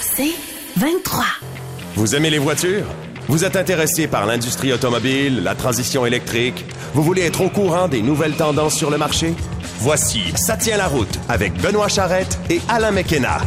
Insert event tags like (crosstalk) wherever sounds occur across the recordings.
C'est 23. Vous aimez les voitures? Vous êtes intéressé par l'industrie automobile, la transition électrique? Vous voulez être au courant des nouvelles tendances sur le marché? Voici Ça tient la route avec Benoît Charrette et Alain McKenna.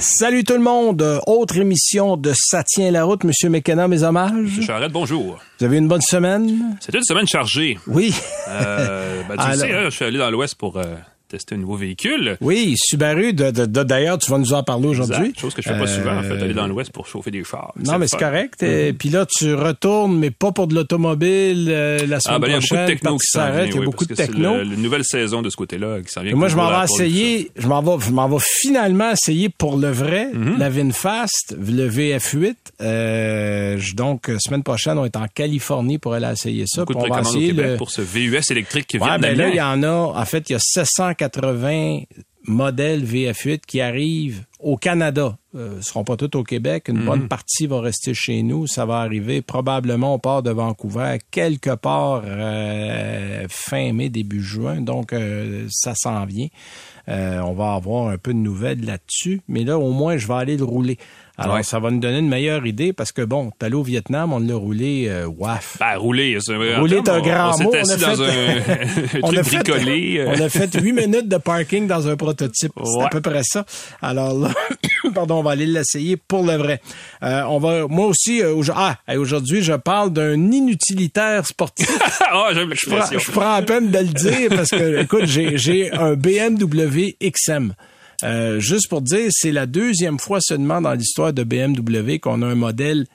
Salut tout le monde, autre émission de Ça tient la route, Monsieur McKenna, mes hommages. Charrette, bonjour. Vous avez une bonne semaine? C'était une semaine chargée. Oui. Euh, ben, tu (laughs) Alors- sais, hein, je suis allé dans l'Ouest pour euh, tester un nouveau véhicule. Oui, Subaru, de, de- de- d'ailleurs, tu vas nous en parler aujourd'hui. Exact. Chose que je fais pas Euh, souvent, en fait, aller dans l'Ouest pour chauffer des chars. Non, le mais c'est correct. Et Puis là, tu retournes, mais pas pour de l'automobile euh, la semaine Ah, ben, il y a beaucoup prochaine. de techno qui s'arrête, vient, il y a oui, beaucoup de techno. la nouvelle saison de ce côté-là qui s'en vient. Moi, je m'en vais essayer, je m'en vais, je m'en vais finalement essayer pour le vrai Mhm. la VinFast, le VF8. Euh, donc, euh, semaine prochaine, on est en Californie pour aller essayer ça. Beaucoup de on va au essayer Québec le- pour ce VUS électrique qui vient Ouais, ben là, il y en a, en fait, il y a 780 modèles VF8 qui arrivent au Canada. Euh, ne seront pas tous au Québec. Une bonne partie va rester chez nous. Ça va arriver probablement au port de Vancouver, quelque part euh, fin mai, début juin. Donc, euh, ça s'en vient. Euh, on va avoir un peu de nouvelles là-dessus. Mais là, au moins, je vais aller le rouler. Alors, Ouais. ça va nous donner une meilleure idée parce que, bon, t'es allé au Vietnam, on l'a roulé, euh, waf. Ben, rouler, c'est en Rouler est un on- grand on mot. On a assis dans fait- un, (laughs) (laughs) un On truc a fait- bricolé. euh, On a fait huit minutes de parking dans un prototype. C'est à peu près ça. Alors là, (coughs) pardon, on va aller l'essayer pour le vrai. Euh, on va, moi aussi, euh, ah, aujourd'hui, je parle d'un inutilitaire sportif. (laughs) Ah, j'aime je, prends, l'expression. je prends à peine de le dire parce que, écoute, j'ai un BMW XM. Euh, juste pour dire, c'est la deuxième fois seulement dans l'histoire de BMW qu'on a un modèle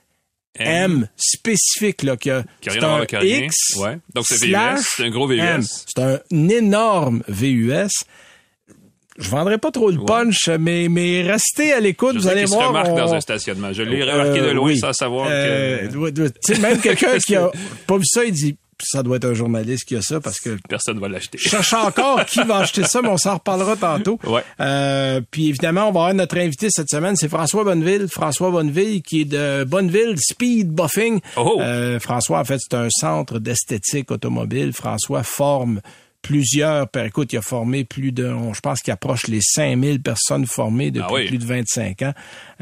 M, spécifique là, qui a, Qui a c'est voir un. X Ouais. Donc, c'est VUS, c'est un gros VUS. C'est un énorme VUS. Je vendrai pas trop le punch, mais, mais restez à l'écoute, vous allez qu'il se voir. remarque on- dans un stationnement. Je l'ai remarqué de Euh, loin oui. sans savoir Euh, que même (laughs) quelqu'un qui a pas vu ça, il dit ça doit être un journaliste qui a ça parce que (laughs) personne va l'acheter. je cherche encore qui va acheter ça, mais on s'en reparlera tantôt. Ouais. Euh, puis évidemment, on va avoir notre invité cette semaine, c'est François Bonneville. François Bonneville qui est de Bonneville Speed Buffing. Oh. Euh, François, en fait, c'est un centre d'esthétique automobile. François forme plusieurs, per- écoute, il a formé plus de, on- je pense qu'il approche les 5000 personnes formées depuis Ah oui. plus de 25 ans.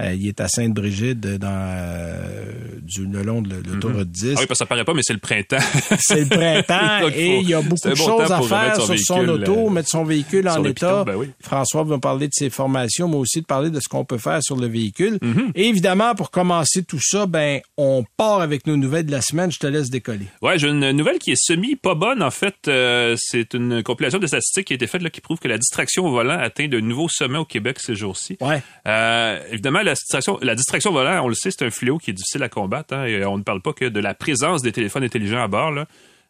Euh, il est à Sainte-Brigide dans euh, du, le long de l'autoroute 10. Ah oui, parce que ça paraît pas, mais c'est le printemps. (laughs) C'est le printemps (laughs) Donc, et il y a beaucoup de bon choses à faire sur son auto, euh, mettre son véhicule en état. ben oui. François va parler de ses formations, mais aussi de parler de ce qu'on peut faire sur le véhicule. Mm-hmm. Et évidemment, pour commencer tout ça, ben on part avec nos nouvelles de la semaine. Je te laisse décoller. Ouais, j'ai une nouvelle qui est semi pas bonne. En fait, euh, c'est une compilation de statistiques qui a été faite là, qui prouve que la distraction au volant atteint de nouveaux sommets au Québec ces jours-ci. Ouais. Euh, évidemment, la la distraction volant, on le sait, c'est un fléau qui est difficile à combattre. hein, et on ne parle pas que de la présence des téléphones intelligents à bord,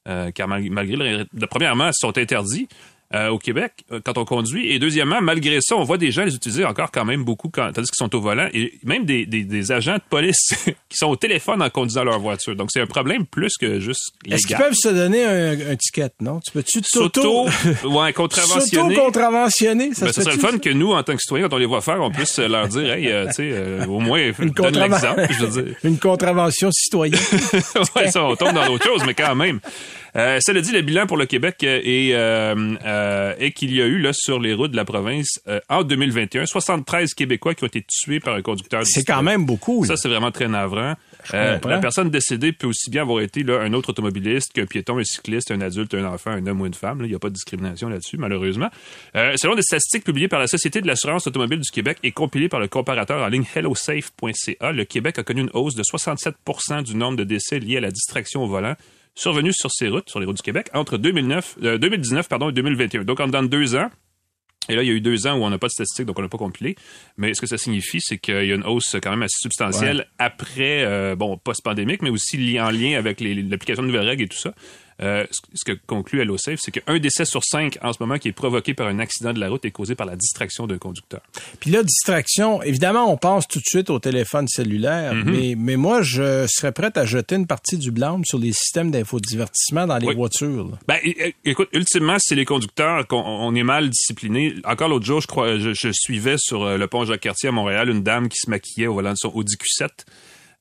euh, car mal- malgré le, premièrement, ils sont interdits. Euh, au Québec euh, quand on conduit et deuxièmement malgré ça on voit des gens les utiliser encore quand même beaucoup quand, tandis qu'ils sont au volant et même des, des, des agents de police (laughs) qui sont au téléphone en conduisant leur voiture donc c'est un problème plus que juste Est-ce qu'ils peuvent se donner un, un ticket, non? Tu peux-tu s'auto (laughs) ouais contraventionner contraventionner Ça ben, se ça serait le fun que nous, en tant que citoyens, quand on les voit faire, on puisse leur dire, hey, euh, tu sais, euh, au moins, donne contraven- l'exemple, je veux dire. (laughs) Une contravention citoyenne. ouais, ça, on tombe dans d'autres choses, mais quand même. Euh, cela dit, le bilan pour le Québec euh, est, euh, est qu'il y a eu là sur les routes de la province en 2021 73 Québécois qui ont été tués par un conducteur. C'est quand même beaucoup. là. Ça, c'est vraiment très navrant. Euh, la personne décédée peut aussi bien avoir été là, un autre automobiliste qu'un piéton, un cycliste, un adulte, un enfant, un homme ou une femme. là. Il n'y a pas de discrimination là-dessus, malheureusement. Euh, selon des statistiques publiées par la Société de l'assurance automobile du Québec et compilées par le comparateur en ligne hellosafe.ca, le Québec a connu une hausse de 67% du nombre de décès liés à la distraction au volant survenus sur ces routes, sur les routes du Québec, entre 2009, euh, 2019 pardon, et 2021. Donc, en deux ans, et là, il y a eu deux ans où on n'a pas de statistiques, donc on n'a pas compilé. Mais ce que ça signifie, c'est qu'il y a une hausse quand même assez substantielle après, euh, bon, post-pandémique, mais aussi li- en lien avec l'application de nouvelles règles et tout ça. Euh, ce, que conclut HelloSafe, c'est qu'un décès sur cinq en ce moment qui est provoqué par un accident de la route est causé par la distraction d'un conducteur. Puis là, distraction, évidemment, on pense tout de suite au téléphone cellulaire, Mm-hmm. mais, mais moi, je serais prêt à jeter une partie du blâme sur les systèmes d'infodivertissement dans les Oui. voitures. là. Ben, écoute, ultimement, c'est les conducteurs qu'on on est mal disciplinés. Encore l'autre jour, je crois, je, je suivais sur euh, le pont Jacques-Cartier à Montréal une dame qui se maquillait au volant de son Audi Q7.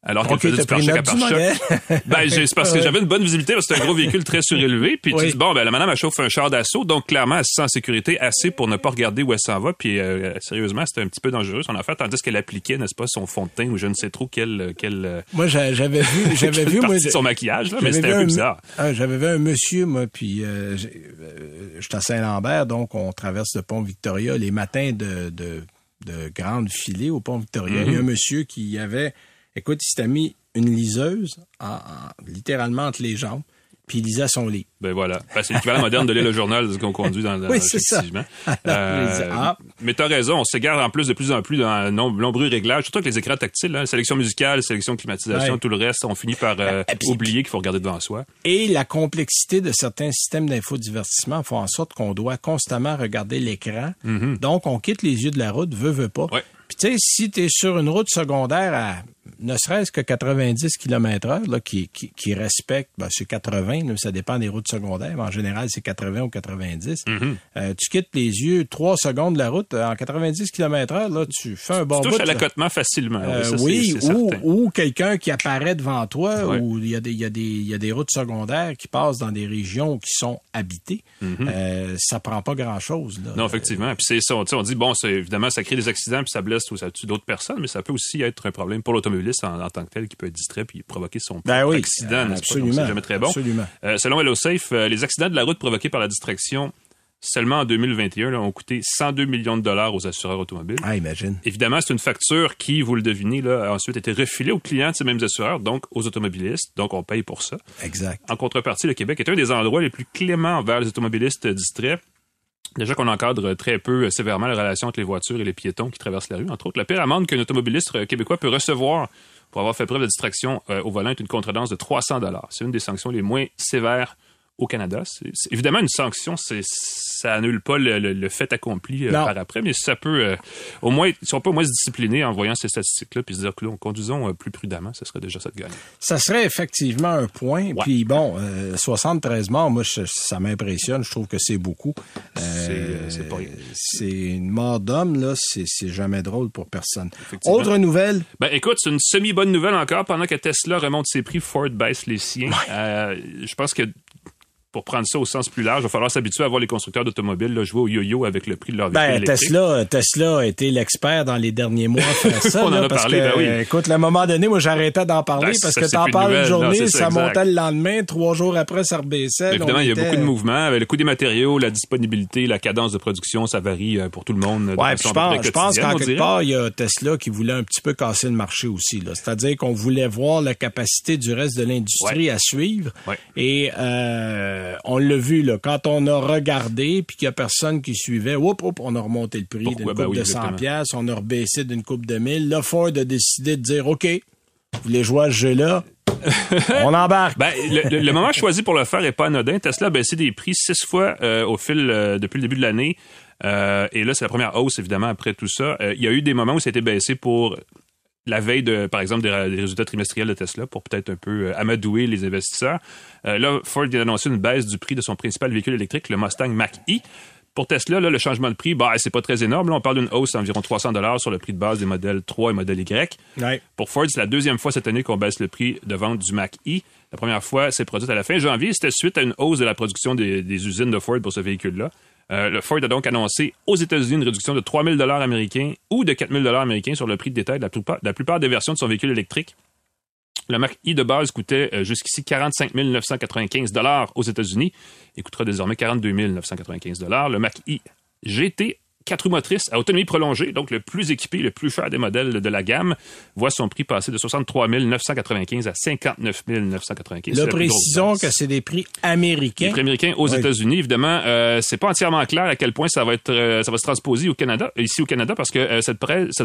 Alors qu'elle faisait du pare-choc à pare-choc. (laughs) Ben, c'est parce que j'avais une bonne visibilité parce que c'est un gros véhicule très surélevé. Puis tu dis, bon, ben, la madame, elle chauffe un char d'assaut. Donc, clairement, elle se sent en sécurité assez pour ne pas regarder où elle s'en va. Puis, euh, sérieusement, c'était un petit peu dangereux son affaire. Tandis qu'elle appliquait, n'est-ce pas, son fond de teint ou je ne sais trop quel, quel, euh, Moi, j'a- j'avais vu, (laughs) j'avais vu, moi, son maquillage, là, mais c'était un peu bizarre. ah, J'avais vu un monsieur, moi, puis euh, euh, j'étais à Saint-Lambert, donc on traverse le pont Victoria les matins de, de, de grande filée au pont Victoria. Il y a un monsieur qui avait, écoute, il s'était mis une liseuse en- en- littéralement entre les jambes, puis il lisait son lit. Ben voilà. Ben, c'est l'équivalent moderne de l'île au journal de ce qu'on conduit dans, dans Oui, c'est ça. (laughs) dit, ah. Mais t'as raison, on s'égare en plus de plus en plus dans de nom- nombreux réglages, surtout avec les écrans tactiles, hein, sélection musicale, sélection climatisation, Ouais. tout le reste, on finit par euh, puis- oublier qu'il faut regarder devant soi. Et la complexité de certains systèmes d'infodivertissement font en sorte qu'on doit constamment regarder l'écran. Donc, on quitte les yeux de la route, veut, veut pas. Ouais. Puis, tu sais, si tu es sur une route secondaire à ne serait-ce que 90 km heure, là, qui, qui, qui respecte, ben, c'est 80, là, ça dépend des routes secondaires, mais en général, c'est 80 ou 90. Mhm. Euh, tu quittes les yeux trois secondes de la route, euh, en 90 km heure, là, tu fais un bon Tu touches bout, à l'accotement facilement. Euh, ça, oui, ou, ou quelqu'un qui apparaît devant toi, Ouais. ou il y, a des, il, y a des, il y a des routes secondaires qui passent dans des régions qui sont habitées. Euh, ça prend pas grand-chose. Non, effectivement. Puis c'est ça. On dit, bon, c'est, évidemment, ça crée des accidents, puis ça blesse ou ça tue d'autres personnes, mais ça peut aussi être un problème pour en, en tant que tel qui peut être distrait puis provoquer son Ben oui, accident. absolument. C'est jamais très bon. Absolument. Euh, selon HelloSafe, euh, les accidents de la route provoqués par la distraction seulement en 2021 là, ont coûté 102 millions de dollars aux assureurs automobiles. Ah, imagine. Évidemment, c'est une facture qui, vous le devinez, là, a ensuite été refilée aux clients de ces mêmes assureurs, donc aux automobilistes. Donc, on paye pour ça. Exact. En contrepartie, le Québec est un des endroits les plus cléments envers les automobilistes distraits. Déjà qu'on encadre très peu euh, sévèrement la relation entre les voitures et les piétons qui traversent la rue. Entre autres, la pire amende qu'un automobiliste euh, québécois peut recevoir pour avoir fait preuve de distraction euh, au volant est une contredanse de 300 C'est une des sanctions les moins sévères au Canada. C'est, c'est- évidemment, une sanction, c'est, ça annule pas le, le- le fait accompli euh, par après, mais ça peut, euh, au moins, si on peut au moins se discipliner en voyant ces statistiques-là, puis se dire que là, conduisons euh, plus prudemment, ce serait déjà ça de gagner. Ça serait effectivement un point. Puis bon, euh, 73 morts, moi, je- ça m'impressionne. Je trouve que c'est beaucoup. C'est, euh, pas une mort d'homme, là, c'est c'est jamais drôle pour personne. Autre nouvelle, Ben écoute, c'est une semi-bonne nouvelle encore. Pendant que Tesla remonte ses prix, Ford baisse les siens. Euh, je pense que pour prendre ça au sens plus large, il va falloir s'habituer à voir les constructeurs d'automobiles jouer au yo-yo avec le prix de leur véhicule Ben, électrique. Tesla, Tesla a été l'expert dans les derniers mois à faire (laughs) ça. On en a parce parlé, que, ben oui. Écoute, à un moment donné, moi, j'arrêtais d'en parler Ben, parce ça, que t'en parles une. Non, journée, ça, montait le lendemain, trois jours après, ça rebaissait. Évidemment, il y a beaucoup de mouvements. Le coût des matériaux, la disponibilité, la cadence de production, ça varie euh, pour tout le monde. de Ouais, je pense, je pense qu'en quelque part, il y a Tesla qui voulait un petit peu casser le marché aussi. C'est-à-dire qu'on voulait voir la capacité du reste de l'industrie à suivre. Ouais. Et euh, on l'a vu, là, quand on a regardé, puis qu'il y a personne qui suivait, hop, hop, on a remonté le prix d'une Ben coupe oui, de 100 exactement. piastres, on a rebaissé d'une coupe de 1000. Là, Ford a décidé de dire, OK, vous voulez jouer à ce jeu-là? (laughs) on embarque. Ben, le, moment choisi pour le faire est pas anodin. Tesla a baissé des prix six fois euh, au fil euh, depuis le début de l'année. Euh, et là, c'est la première hausse, évidemment, après tout ça. Euh, il y a eu des moments où ça a été baissé pour la veille de, par exemple, des, résultats trimestriels de Tesla pour peut-être un peu euh, amadouer les investisseurs. Euh, là, Ford vient d'annoncer une baisse du prix de son principal véhicule électrique, le Mustang Mach-E. Pour Tesla, là, le changement de prix, bah, c'est pas très énorme. Là, on parle d'une hausse d'environ 300 sur le prix de base des modèles 3 et modèle Y. Ouais. Pour Ford, c'est la deuxième fois cette année qu'on baisse le prix de vente du Mach-E. La première fois, c'est produit à la fin janvier. C'était suite à une hausse de la production des, des usines de Ford pour ce véhicule-là. Euh, le Ford a donc annoncé aux États-Unis une réduction de 3 000 américains ou de 4 000 américains sur le prix de détail de la plupart, des versions de son véhicule électrique. Le Mach-E de base coûtait euh, jusqu'ici 45 995 aux États-Unis et coûtera désormais 42 995 Le Mach-E GT, 4 roues motrices à autonomie prolongée, donc le plus équipé, le plus cher des modèles de la gamme, voit son prix passer de 63 995 à 59 995. C'est Là, précisons que c'est des prix américains. Les prix américains aux Oui. États-Unis, évidemment, euh, c'est pas entièrement clair à quel point ça va être, euh, ça va se transposer au Canada, ici au Canada, parce que euh, cette,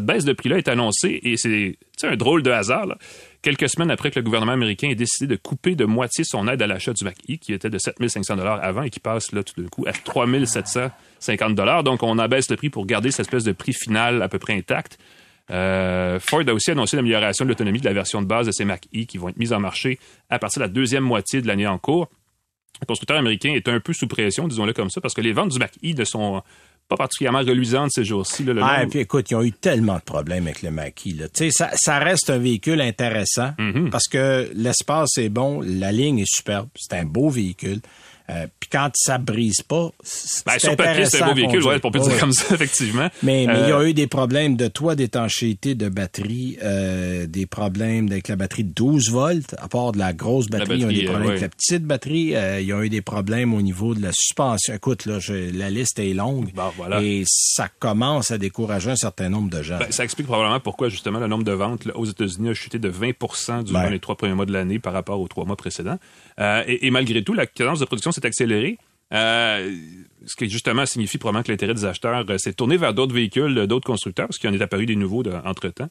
baisse de prix-là est annoncée et c'est c'est un drôle de hasard. là. Quelques semaines après que le gouvernement américain ait décidé de couper de moitié son aide à l'achat du Mach-E, qui était de 7500 dollars avant et qui passe là tout d'un coup à 3750 dollars. Donc on abaisse le prix pour garder cette espèce de prix final à peu près intact. Euh, Ford a aussi annoncé l'amélioration de l'autonomie de la version de base de ses Mach-E qui vont être mises en marché à partir de la deuxième moitié de l'année en cours. Le constructeur américain est un peu sous pression, disons-le comme ça, parce que les ventes du Mach-E ne sont pas particulièrement reluisante ces jours-ci. Là, le Ah, et puis écoute, ils ont eu tellement de problèmes avec le maquis. Là. Tu sais, Ça, ça reste un véhicule intéressant Mhm. parce que l'espace est bon, la ligne est superbe, c'est un beau véhicule. Euh, puis quand ça brise pas, c'est Ben, sur papier, c'est un beau véhicule, ouais, on peut dire Ouais. comme ça, effectivement. Mais, mais il y Euh, a eu des problèmes de toit d'étanchéité de batterie, euh, des problèmes avec la batterie de 12 volts, à part de la grosse batterie, il y a eu des euh, problèmes ouais. avec la petite batterie, euh, il y a eu des problèmes au niveau de la suspension. Écoute, là, je- la liste est longue Bon, voilà. et ça commence à décourager un certain nombre de gens. Ben, ça explique probablement pourquoi, justement, le nombre de ventes là, aux États-Unis a chuté de 20% durant Ben. les trois premiers mois de l'année par rapport aux trois mois précédents. Euh, et, et malgré tout, la cadence de production s'est accélérée. euh, ce qui justement signifie probablement que l'intérêt des acheteurs euh, s'est tourné vers d'autres véhicules, d'autres constructeurs, parce qu'il en est apparu des nouveaux de- entre-temps.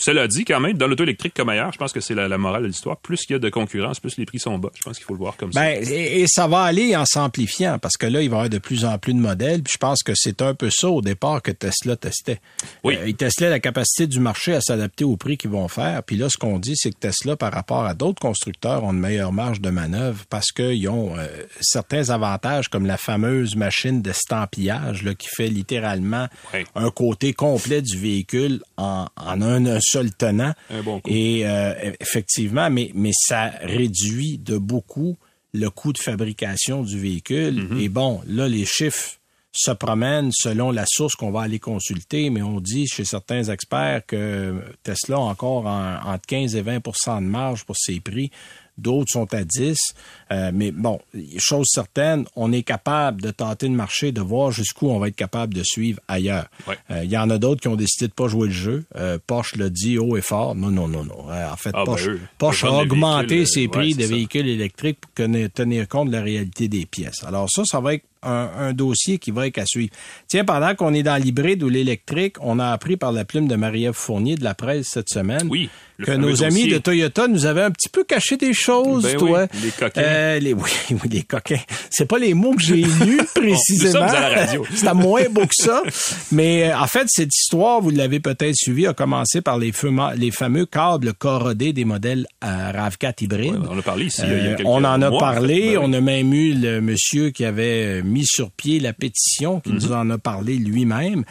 Cela dit, quand même, dans l'auto électrique comme ailleurs, je pense que c'est la, la morale de l'histoire. Plus il y a de concurrence, plus les prix sont bas. Je pense qu'il faut le voir comme ça. Ben, et, et ça va aller en s'amplifiant parce que là, il va y avoir de plus en plus de modèles. Puis je pense que c'est un peu ça au départ que Tesla testait. Oui. Euh, ils testaient la capacité du marché à s'adapter au prix qu'ils vont faire. Puis là, ce qu'on dit, c'est que Tesla, par rapport à d'autres constructeurs, ont une meilleure marge de manœuvre parce qu'ils ont euh, certains avantages comme la fameuse machine d'estampillage là, qui fait littéralement Oui. un côté complet du véhicule en, en un, un seul tenant. Un bon coup. Et euh, effectivement, mais, mais ça réduit de beaucoup le coût de fabrication du véhicule. Mm-hmm. Et bon, là, les chiffres se promènent selon la source qu'on va aller consulter, mais on dit chez certains experts que Tesla a encore en- entre 15 et 20% de marge pour ses prix. D'autres sont à 10. Euh, mais bon, chose certaine, on est capable de tenter le marché, de voir jusqu'où on va être capable de suivre ailleurs. Euh, Il y en a d'autres qui ont décidé de pas jouer le jeu. Euh, Porsche l'a dit haut et fort. Non, non, non, non. Euh, en fait, Ah, ben, Porsche, eux, Porsche a des augmenté ses euh, prix ouais, de c'est ça. véhicules électriques pour tenir compte de la réalité des pièces. Alors ça, ça va être un, un dossier qui va être à suivre. Tiens, pendant qu'on est dans l'hybride ou l'électrique, on a appris par la plume de Marie-Ève Fournier de la presse cette semaine Oui, le que nos amis de Toyota nous avaient un petit peu caché des choses, Ben toi. oui, les coquins. Euh, les, (laughs) oui, oui, les coquins. C'est pas les mots que j'ai lus (laughs) précisément. (laughs) à moins beau que ça. Mais euh, en fait, cette histoire, vous l'avez peut-être suivi, a commencé par les, fuma- les fameux câbles corrodés des modèles euh, RAV4 hybrides. Ouais, on en a parlé ici, il y a quelques on en a mois, en parlé. fait. On a même eu le monsieur qui avait euh, mis sur pied la pétition, qui Mhm. nous en a parlé lui-même.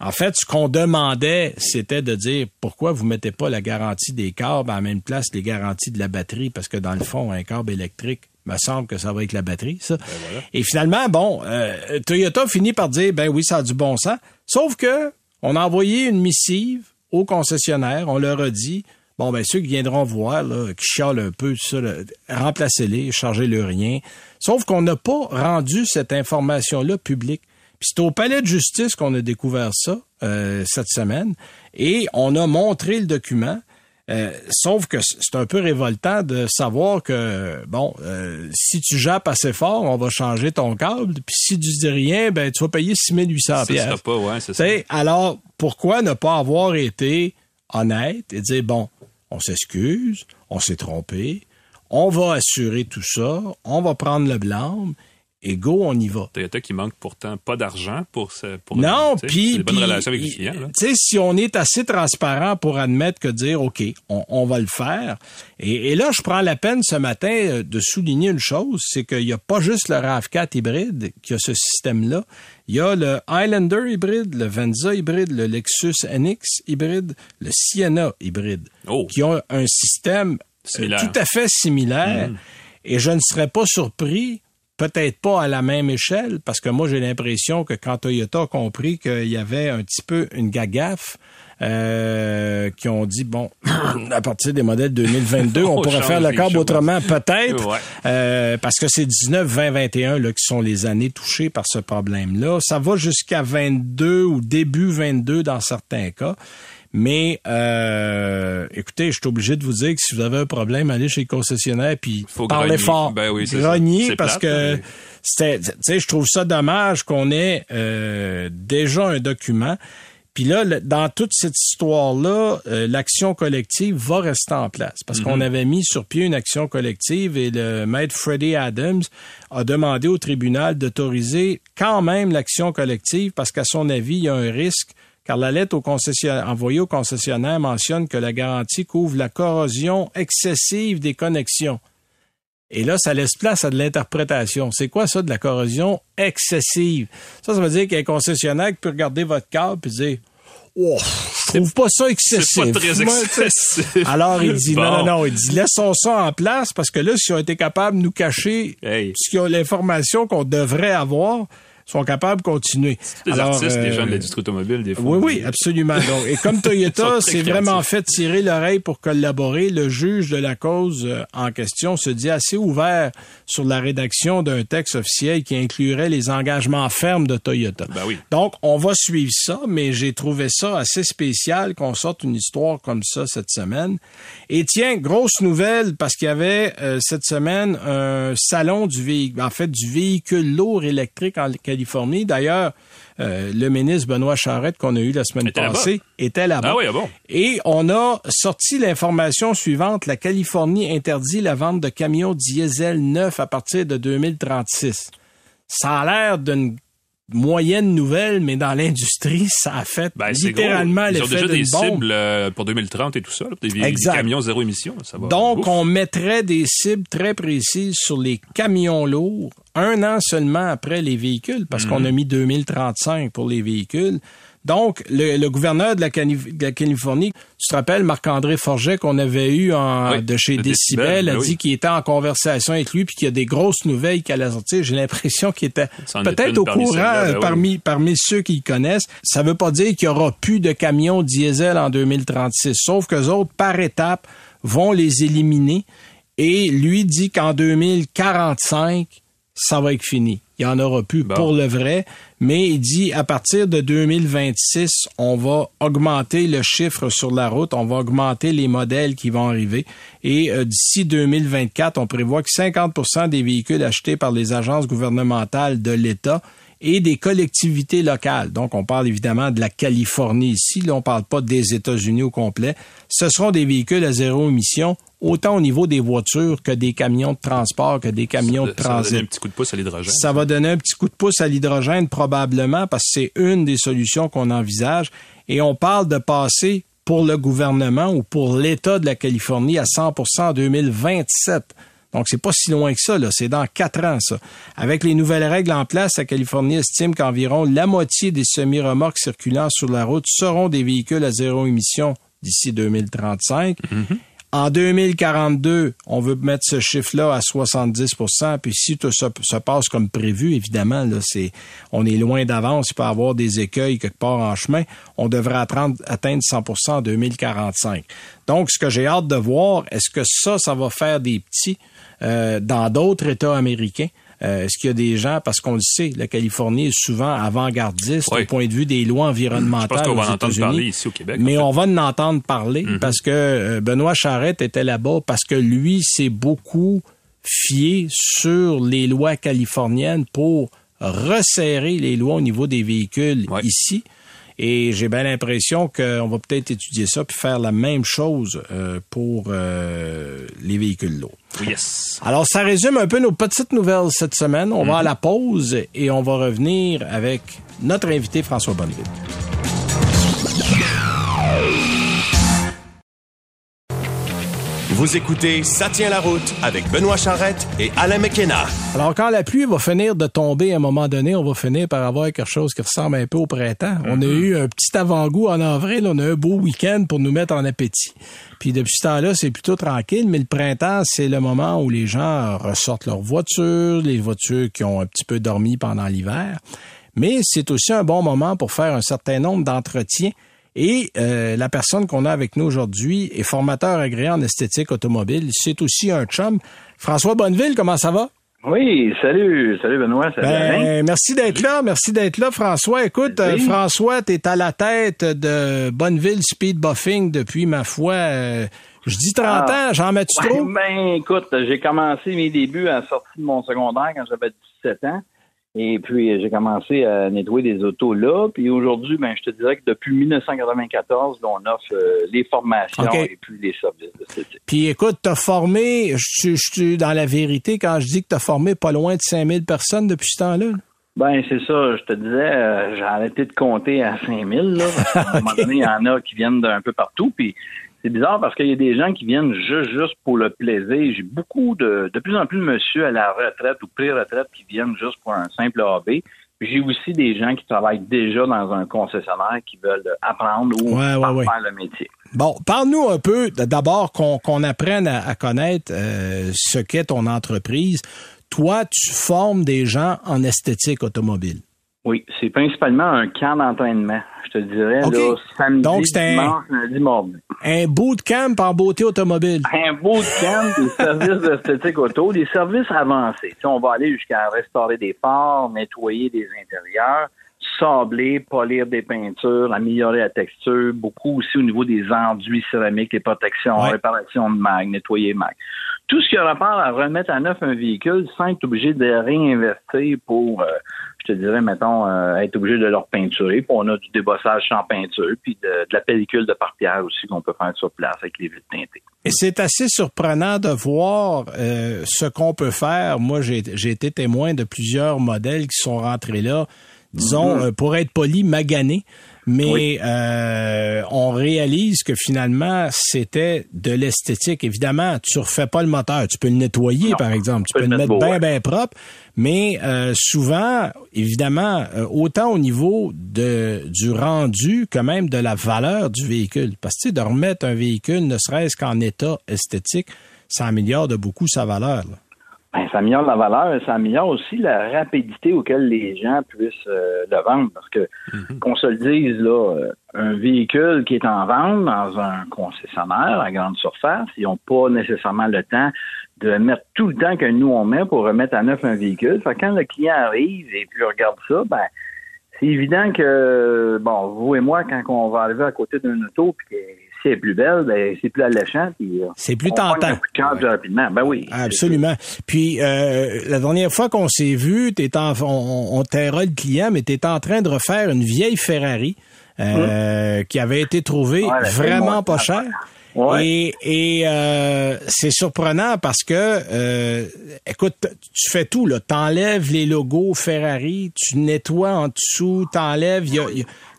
En fait, ce qu'on demandait, c'était de dire pourquoi vous mettez pas la garantie des câbles à la même place les garanties de la batterie, parce que dans le fond, un câble électrique, me semble que ça va avec la batterie, ça. Et finalement, bon, euh, Toyota finit par dire, ben oui, ça a du bon sens. Sauf que on a envoyé une missive aux concessionnaires, on leur a dit, bon, ben ceux qui viendront voir, là, qui chialent un peu, tout ça, remplacez-les, chargez-le rien. Sauf qu'on n'a pas rendu cette information-là publique. Puis c'est au palais de justice qu'on a découvert ça euh, cette semaine. Et on a montré le document. Euh, sauf que c'est un peu révoltant de savoir que, bon, euh, si tu jappes assez fort, on va changer ton câble. Puis si tu dis rien, ben tu vas payer 6800 Ça pièces. pas, ouais, c'est ça. Alors, pourquoi ne pas avoir été honnête et dire, bon, on s'excuse, on s'est trompé, on va assurer tout ça, on va prendre le blâme, et go, on y va. Toyota qui manque pourtant pas d'argent pour ce, pour Non, puis puis, relations avec les clients. Tu sais, si on est assez transparent pour admettre que dire, ok, on, on va le faire. Et, et là, je prends la peine ce matin euh, de souligner une chose, c'est qu'il n'y a pas juste le Rav4 hybride qui a ce système-là. Il y a le Highlander hybride, le Venza hybride, le Lexus NX hybride, le Sienna hybride, Oh. qui ont un système euh, Similaire. Tout à fait similaire. Et je ne serais pas surpris peut-être pas à la même échelle, parce que moi, j'ai l'impression que quand Toyota a compris qu'il y avait un petit peu une gagaffe, euh, qui ont dit, bon, (coughs) à partir des modèles 2022, (laughs) on, On pourrait faire le câble autrement, peut-être, Ouais. euh, parce que c'est 19, 20, 21 là, qui sont les années touchées par ce problème-là. Ça va jusqu'à 22 ou début 22 dans certains cas. Mais euh, écoutez, je suis obligé de vous dire que si vous avez un problème, allez chez le concessionnaire puis Faut parlez grogner. fort. Ben oui. Grognez parce plate, que mais- c'était, tu sais, je trouve ça dommage qu'on ait euh, déjà un document. Puis là, dans toute cette histoire-là, euh, l'action collective va rester en place parce qu'on avait mis sur pied une action collective et le maître Freddie Adams a demandé au tribunal d'autoriser quand même l'action collective parce qu'à son avis, il y a un risque car la lettre au concessionnaire, envoyée au concessionnaire mentionne que la garantie couvre la corrosion excessive des connexions. Et là, ça laisse place à de l'interprétation. C'est quoi ça de la corrosion excessive? Ça, ça veut dire qu'il y a un concessionnaire qui peut regarder votre câble et dire Oh, je trouve pas ça excessif. C'est pas très excessif. Alors, il dit, non, non, non, il dit, laissons ça en place parce que là, si on était capable de nous cacher Hey. l'information qu'on devrait avoir, sont capables de continuer. Les Alors, artistes, les euh, gens de l'industrie automobile, des fois. oui, oui, absolument. Donc, et comme (laughs) Toyota s'est vraiment fait tirer l'oreille pour collaborer, le juge de la cause euh, en question se dit assez ouvert sur la rédaction d'un texte officiel qui inclurait les engagements fermes de Toyota. Ben oui. Donc, on va suivre ça, mais j'ai trouvé ça assez spécial qu'on sorte une histoire comme ça cette semaine. Et tiens, grosse nouvelle, parce qu'il y avait euh, cette semaine un salon du véhicule, en fait, du véhicule lourd électrique en Californie. D'ailleurs, euh, le ministre Benoît Charette qu'on a eu la semaine Était passée était là-bas. Ah oui, ah bon. Et on a sorti l'information suivante. La Californie interdit la vente de camions diesel neufs à partir de 2036. Ça a l'air d'une moyenne nouvelle, mais dans l'industrie, ça a fait Ben, c'est littéralement gros. Ils ont l'effet déjà des d'une bombe. cibles euh, pour 2030 et tout ça, là, des, camions zéro émission. Ça va. Donc, Ouf. on mettrait des cibles très précises sur les camions lourds un an seulement après les véhicules, parce qu'on a mis 2035 pour les véhicules. Donc, le, le gouverneur de la, Cali- de la Californie, tu te rappelles, Marc-André Forget, qu'on avait eu en- Oui, de chez Décibel, Décibel, a ben dit qu'il était en conversation avec lui, puis qu'il y a des grosses nouvelles qui allaient sortir. J'ai l'impression qu'il était peut-être au parmi courant ben oui. parmi, parmi ceux qui le connaissent. Ça veut pas dire qu'il y aura plus de camions diesel en 2036, sauf que autres, par étapes, vont les éliminer. Et lui dit qu'en 2045, ça va être fini. Il n'y en aura plus Bon. pour le vrai. Mais il dit à partir de 2026, on va augmenter le chiffre sur la route, on va augmenter les modèles qui vont arriver. Et euh, d'ici 2024, on prévoit que 50% des véhicules achetés par les agences gouvernementales de l'État et des collectivités locales. Donc, on parle évidemment de la Californie ici. Là, on parle pas des États-Unis au complet. Ce seront des véhicules à zéro émission, autant au niveau des voitures que des camions de transport, que des camions de ça va donner transit. un petit coup de pouce à l'hydrogène. Ça va donner un petit coup de pouce à l'hydrogène probablement parce que c'est une des solutions qu'on envisage. Et on parle de passer pour le gouvernement ou pour l'État de la Californie à 100% en 2027. Donc, c'est pas si loin que ça, là. C'est dans quatre ans, ça. Avec les nouvelles règles en place, la Californie estime qu'environ la moitié des semi-remorques circulant sur la route seront des véhicules à zéro émission d'ici 2035. En 2042, on veut mettre ce chiffre-là à 70% Puis si tout se passe comme prévu, évidemment, là, c'est, on est loin d'avance. Il peut y avoir des écueils quelque part en chemin. On devrait atteindre, atteindre 100% en 2045. Donc, ce que j'ai hâte de voir, est-ce que ça, ça va faire des petits euh, dans d'autres États américains? Euh, Est-ce qu'il y a des gens, parce qu'on le sait, la Californie est souvent avant-gardiste Oui. au point de vue des lois environnementales. Je pense qu'on va en entendre parler ici au Québec, Mais en on va en entendre parler parce que euh, Benoît Charette était là-bas parce que lui s'est beaucoup fié sur les lois californiennes pour resserrer les lois au niveau des véhicules ici. Et j'ai bien l'impression qu'on va peut-être étudier ça puis faire la même chose euh, pour euh, les véhicules lourds. Yes. Alors, ça résume un peu nos petites nouvelles cette semaine. On va à la pause et on va revenir avec notre invité François Bonneville. Vous écoutez Ça tient la route avec Benoît Charrette et Alain McKenna. Alors, quand la pluie va finir de tomber à un moment donné, on va finir par avoir quelque chose qui ressemble un peu au printemps. On a eu un petit avant-goût en avril, on a un beau week-end pour nous mettre en appétit. Puis depuis ce temps-là, c'est plutôt tranquille, mais le printemps, c'est le moment où les gens ressortent leurs voitures, les voitures qui ont un petit peu dormi pendant l'hiver. Mais c'est aussi un bon moment pour faire un certain nombre d'entretiens et euh, la personne qu'on a avec nous aujourd'hui est formateur agréé en esthétique automobile. C'est aussi un chum. François Bonneville, comment ça va? Oui, salut, salut Benoît, salut. Ben, merci d'être là, merci d'être là, François. Écoute, euh, Oui. François, tu es à la tête de Bonneville Speed Buffing depuis, ma foi, euh, je dis 30 Ah. ans, j'en mets-tu Ouais, trop? ben, écoute, j'ai commencé mes débuts à la sortie de mon secondaire quand j'avais 17 ans. Et puis, euh, j'ai commencé à nettoyer des autos là. Puis aujourd'hui, ben, je te dirais que depuis 1994, on offre euh, les formations et puis les services d'esthétique. Puis écoute, t'as formé, je suis- dans la vérité quand je dis que t'as formé pas loin de 5000 personnes depuis ce temps-là. là. Ben, c'est ça. Je te disais, euh, j'ai arrêté de compter à 5000, là. parce qu'à un moment (laughs) donné, il y en a qui viennent d'un peu partout. Puis, C'est bizarre parce qu'il y a des gens qui viennent juste, juste pour le plaisir. J'ai beaucoup de, de plus en plus de monsieur à la retraite ou pré-retraite qui viennent juste pour un simple hobby. J'ai aussi des gens qui travaillent déjà dans un concessionnaire qui veulent apprendre ou faire le métier. Bon, parle-nous un peu d'abord qu'on apprenne à, connaître euh, ce qu'est ton entreprise. Toi, tu formes des gens en esthétique automobile. Oui, c'est principalement un camp d'entraînement, je te dirais, là, samedi, Donc, dimanche, un, lundi, mardi. Un bootcamp en beauté automobile. Un bootcamp des (laughs) services d'esthétique auto, des services avancés. Tu on va aller jusqu'à restaurer des phares, nettoyer des intérieurs, sabler, polir des peintures, améliorer la texture, beaucoup aussi au niveau des enduits céramiques, les protections, réparation de mag, nettoyer mag. Tout ce qui a rapport à remettre à neuf un véhicule sans être obligé de réinvestir pour... Euh, je te dirais, mettons, euh, être obligé de leur peinturer. Puis on a du débossage sans peinture, puis de, la pellicule de parterre aussi qu'on peut faire sur place avec les vitres teintées. Et c'est assez surprenant de voir euh, ce qu'on peut faire. Moi, j'ai été témoin de plusieurs modèles qui sont rentrés là, disons, mm-hmm. euh, pour être poli, maganés mais euh, on réalise que finalement, c'était de l'esthétique. Évidemment, tu refais pas le moteur. Tu peux le nettoyer, par exemple. Tu peux, le mettre bien, bien propre. Mais euh, souvent, évidemment, euh, autant au niveau de, du rendu que même de la valeur du véhicule. Parce que de remettre un véhicule, ne serait-ce qu'en état esthétique, ça améliore de beaucoup sa valeur. Ben, ça améliore la valeur et ça améliore aussi la rapidité auquel les gens puissent euh, le vendre. Parce que, mhm. qu'on se le dise, là, euh, un véhicule qui est en vente dans un concessionnaire à grande surface, ils n'ont pas nécessairement le temps de mettre tout le temps que nous on met pour remettre à neuf un véhicule. Fait quand le client arrive et puis regarde ça, ben c'est évident que bon, vous et moi, quand on va arriver à côté d'un auto puis c'est plus belle, ben, c'est plus alléchant. Euh, c'est plus tentant. rapidement. Ben oui. Absolument. Puis euh, la dernière fois qu'on s'est vu, en, on, on le client, mais tu étais en train de refaire une vieille Ferrari euh, hum. qui avait été trouvée vraiment pas chère. Et, et euh, c'est surprenant parce que, euh, écoute, tu fais tout, là. T'enlèves les logos Ferrari, tu nettoies en dessous, t'enlèves.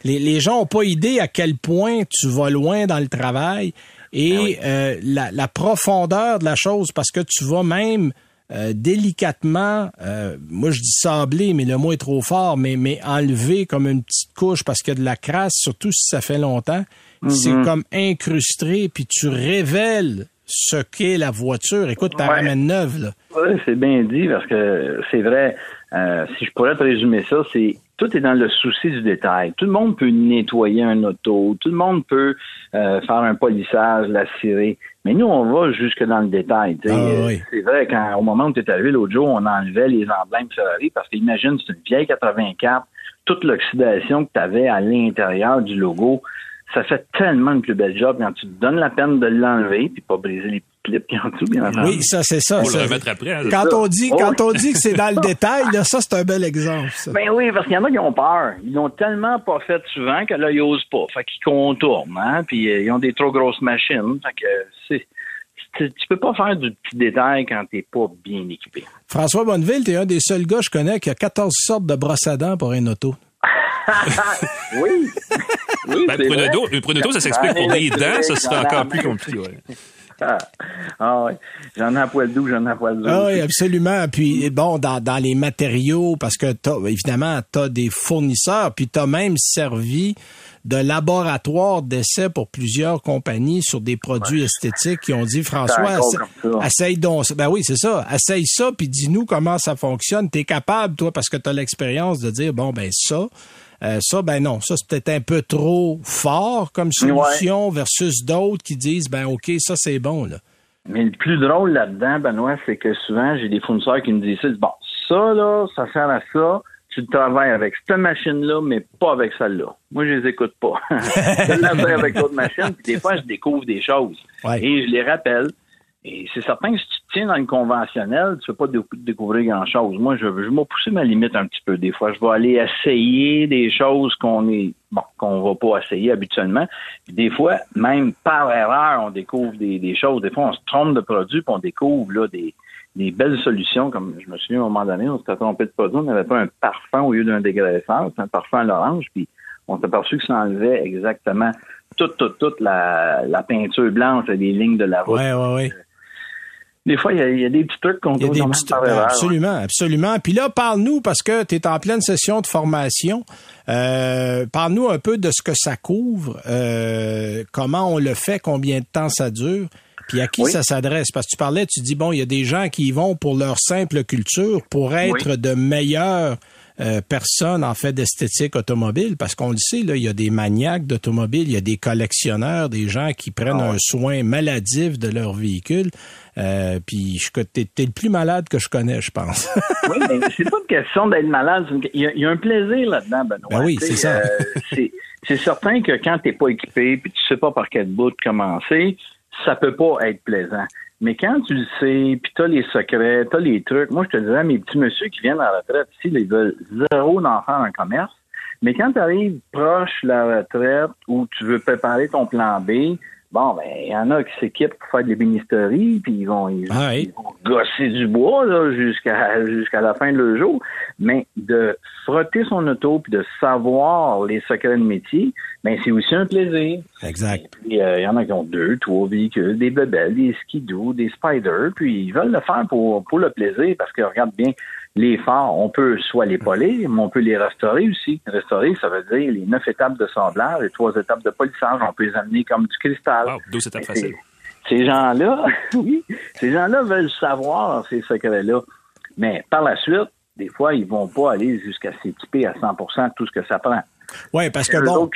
Les, les gens ont pas idée à quel point tu vas loin dans le travail et ah euh, la, la, profondeur de la chose parce que tu vas même euh, délicatement, euh, moi je dis sabler, mais le mot est trop fort, mais, mais enlever comme une petite couche parce qu'il y a de la crasse, surtout si ça fait longtemps. C'est mhm. comme incrusté, puis tu révèles ce qu'est la voiture. Écoute, tu ouais. neuve, là. Oui, c'est bien dit, parce que c'est vrai. Euh, si je pourrais te résumer ça, c'est tout est dans le souci du détail. Tout le monde peut nettoyer un auto, tout le monde peut euh, faire un polissage, la cirer, mais nous, on va jusque dans le détail. Ah, c'est vrai, quand au moment où tu es arrivé l'autre jour, on enlevait les emblèmes Ferrari parce qu'imagine, c'est une vieille 84, toute l'oxydation que tu avais à l'intérieur du logo ça fait tellement une plus belle job quand tu te donnes la peine de l'enlever puis pas briser les qui en dessous, bien entendu. Oui, ça, c'est ça. Pour le remettre après. Hein. Quand on dit, quand on dit que c'est dans le (laughs) détail, là, ça, c'est un bel exemple, ça. Ben oui, parce qu'il y en a qui ont peur. Ils l'ont tellement pas fait souvent que là, ils osent pas. Fait qu'ils contournent, hein, puis euh, ils ont des trop grosses machines. Fait que c'est, tu, peux pas faire du petit détail quand t'es pas bien équipé. François Bonneville, t'es un des seuls gars que je connais qui a 14 sortes de brosses à dents pour une auto. (laughs) oui. (laughs) oui ben, Prunedo, ça s'explique pour les dents, ça serait encore plus compliqué. Ah, oui. J'en ai à poil doux, j'en ai à poil doux. Ah oui, absolument. Puis bon, dans, dans les matériaux, parce que as, évidemment, tu as des fournisseurs, puis tu as même servi de laboratoire d'essai pour plusieurs compagnies sur des produits esthétiques qui ont dit François, essaye donc ça. Ben oui, c'est ça. Essaye ça, puis dis-nous comment ça fonctionne. Tu es capable, toi, parce que tu as l'expérience de dire bon, ben ça. Euh, ça, ben non, ça c'est peut-être un peu trop fort comme solution versus d'autres qui disent ben ok, ça c'est bon là. Mais le plus drôle là-dedans, Benoît, c'est que souvent j'ai des fournisseurs qui me disent bon, ça là, ça sert à ça, tu travailles avec cette machine-là, mais pas avec celle-là. Moi, je les écoute pas. (laughs) je travaille avec d'autres machines, puis des fois, je découvre des choses. Et je les rappelle. Et c'est certain que si tu tiens dans le conventionnel, tu ne vas pas découvrir grand-chose. Moi, je, m'ai poussé ma limite un petit peu. Des fois, je vais aller essayer des choses qu'on est bon, qu'on va pas essayer habituellement. des fois, même par erreur, on découvre des, des choses. Des fois, on se trompe de produit, puis on découvre là, des, des belles solutions, comme je me souviens à un moment donné, on s'était trompé de produit, on n'avait pas un parfum au lieu d'un dégraisseur, un parfum à l'orange, puis on s'est aperçu que ça enlevait exactement toute, toute, toute la, peinture blanche, des lignes de la route. Ouais, ouais, ouais. Des fois, il y, a, il y a des petits trucs qu'on doit des petits- faire erreur, absolument, absolument. Puis là, parle-nous, parce que tu es en pleine session de formation, euh, parle-nous un peu de ce que ça couvre, euh, comment on le fait, combien de temps ça dure, puis à qui Oui. ça s'adresse. Parce que tu parlais, tu dis, bon, il y a des gens qui y vont pour leur simple culture, pour être de meilleurs euh, personnes en fait d'esthétique automobile, parce qu'on le sait, là, il y a des maniaques d'automobile, il y a des collectionneurs, des gens qui prennent Ah ouais. un soin maladif de leur véhicule. Euh, puis je t'es, le plus malade que je connais, je pense. (laughs) oui, mais c'est pas une question d'être malade. Il y, a, il y a un plaisir là-dedans, Benoît. Ben oui, c'est ça. euh, c'est, certain que quand t'es pas équipé puis tu sais pas par quel bout commencer, ça peut pas être plaisant. Mais quand tu le sais, puis t'as les secrets, t'as les trucs, moi je te dirais, mes petits messieurs qui viennent à la retraite ici, ils veulent zéro d'en faire un commerce. Mais quand tu arrives proche de la retraite où tu veux préparer ton plan B, bon, ben, il y en a qui s'équipent pour faire de l'ébénisterie, puis ils vont, ils, Ah oui. ils vont gosser du bois là, jusqu'à jusqu'à la fin de leur jour. Mais de frotter son auto puis de savoir les secrets de métier, ben c'est aussi un plaisir. exact. Puis, euh, il y en a qui ont deux, trois véhicules, des bebelles, des skidoo, des spiders, puis ils veulent le faire pour, pour le plaisir parce que regarde bien, les phares, on peut soit les polir, mais on peut les restaurer aussi. Restaurer, ça veut dire les neuf étapes de sablage, les trois étapes de polissage, on peut les amener comme du cristal. Wow, 12 étapes faciles. Ces gens-là, (laughs) oui, ces gens-là veulent savoir ces secrets-là. Mais par la suite, des fois, ils vont pas aller jusqu'à s'équiper à 100% de tout ce que ça prend. Oui, parce que bon,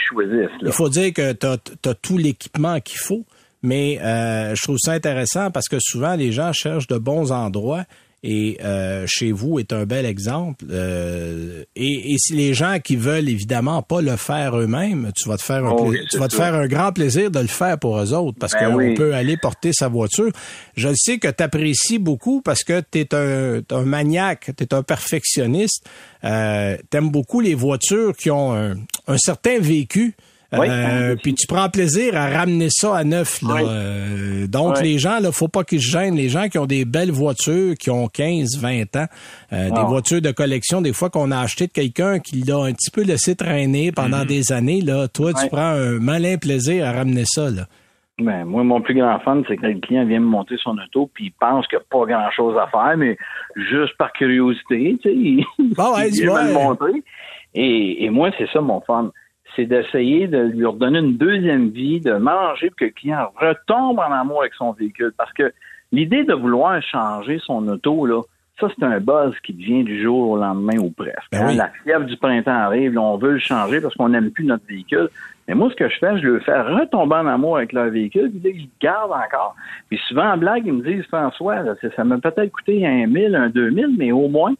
il faut dire que tu as, tout l'équipement qu'il faut, mais euh, je trouve ça intéressant parce que souvent les gens cherchent de bons endroits et euh, chez vous est un bel exemple. Euh, et, et si les gens qui veulent évidemment pas le faire eux-mêmes, tu vas te faire un, Oh oui, tu vas te faire un grand plaisir de le faire pour eux autres parce Ben qu'on oui. peut aller porter sa voiture. Je le sais que tu apprécies beaucoup parce que tu es un, t'es un maniaque, tu es un perfectionniste. Euh, tu aimes beaucoup les voitures qui ont un, un certain vécu. Oui. Euh, puis tu prends plaisir à ramener ça à neuf. Là. Oui. Euh, donc, Oui. les gens, là, faut pas qu'ils se gênent. Les gens qui ont des belles voitures, qui ont 15, 20 ans, euh, des Ah. voitures de collection, des fois qu'on a acheté de quelqu'un qui l'a un petit peu laissé traîner pendant des années, là, toi, tu prends un malin plaisir à ramener ça. Là. Ben, moi, mon plus grand fun, c'est que le client vient me monter son auto, puis il pense qu'il n'y a pas grand-chose à faire, mais juste par curiosité, tu sais, il, Bon, (laughs) ouais, il vient ouais. me le montrer. Et, et moi, c'est ça mon fun. C'est d'essayer de lui redonner une deuxième vie, de manger pour que le client retombe en amour avec son véhicule. Parce que l'idée de vouloir changer son auto, là, ça, c'est un buzz qui devient du jour au lendemain ou presque. Ben Hein, oui. La fièvre du printemps arrive, là, on veut le changer parce qu'on n'aime plus notre véhicule. Mais moi, ce que je fais, je le fais retomber en amour avec leur véhicule, puis là, ils le gardent encore. Puis souvent, en blague, ils me disent, François, là, ça m'a peut-être coûté un 1000, un 2000, mais au moins,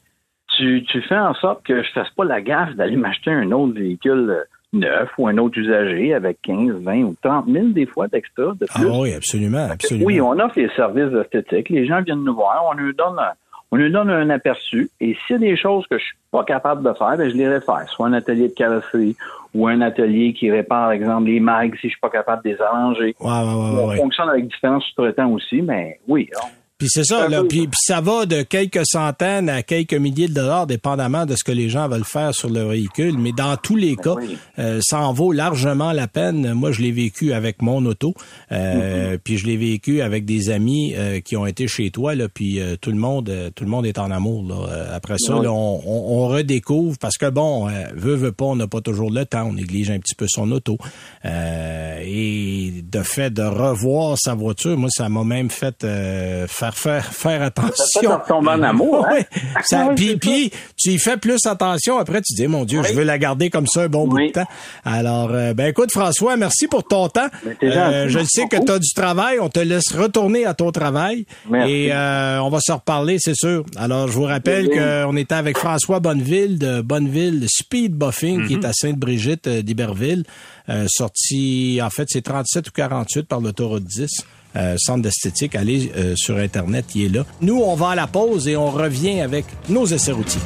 tu, tu fais en sorte que je fasse pas la gaffe d'aller m'acheter un autre véhicule euh, neuf ou un autre usager avec 15, 20 ou 30 000 des fois d'extra, de Ah plus. oui, absolument, absolument. Oui, on offre les services esthétiques. Les gens viennent nous voir, on lui donne un, on lui donne un aperçu. Et s'il y a des choses que je suis pas capable de faire, ben, je les réfère. Soit un atelier de carrosserie ou un atelier qui répare, par exemple, les mags si je suis pas capable de les arranger. Ouais, ouais, ouais, on fonctionne avec différents sous-traitants aussi, mais oui. on- Puis c'est ça, là, puis, puis ça va de quelques centaines à quelques milliers de dollars, dépendamment de ce que les gens veulent faire sur leur véhicule. Mais dans tous les cas, oui. euh, ça en vaut largement la peine. Moi, je l'ai vécu avec mon auto, euh, puis je l'ai vécu avec des amis euh, qui ont été chez toi, là, puis euh, tout le monde, euh, tout le monde est en amour. Là. Euh, Après ça, Oui. là, on, on- on redécouvre parce que bon, euh, veut veut pas, on n'a pas toujours le temps, on néglige un petit peu son auto. Euh, et de fait de revoir sa voiture, moi, ça m'a même fait euh, faire faire faire attention. Ça retomber en amour, (laughs) hein? Ça- Oui, puis, c'est puis tu y fais plus attention. Après, tu dis, mon Dieu, je veux la garder comme ça un bon bout de temps. Alors, euh, ben écoute, François, merci pour ton temps. Gentil. je sais que tu as du travail. On te laisse retourner à ton travail. Merci. Et euh, on va se reparler, c'est sûr. Alors, je vous rappelle qu'on était avec François Bonneville de Bonneville Speed Buffing, qui est à Sainte-Brigitte euh, d'Iberville. Euh, sorti, en fait, c'est 37 ou 48 par l'autoroute 10. Euh, centre d'esthétique, allez euh, sur Internet, il est là. Nous, on va à la pause et on revient avec nos essais routiers.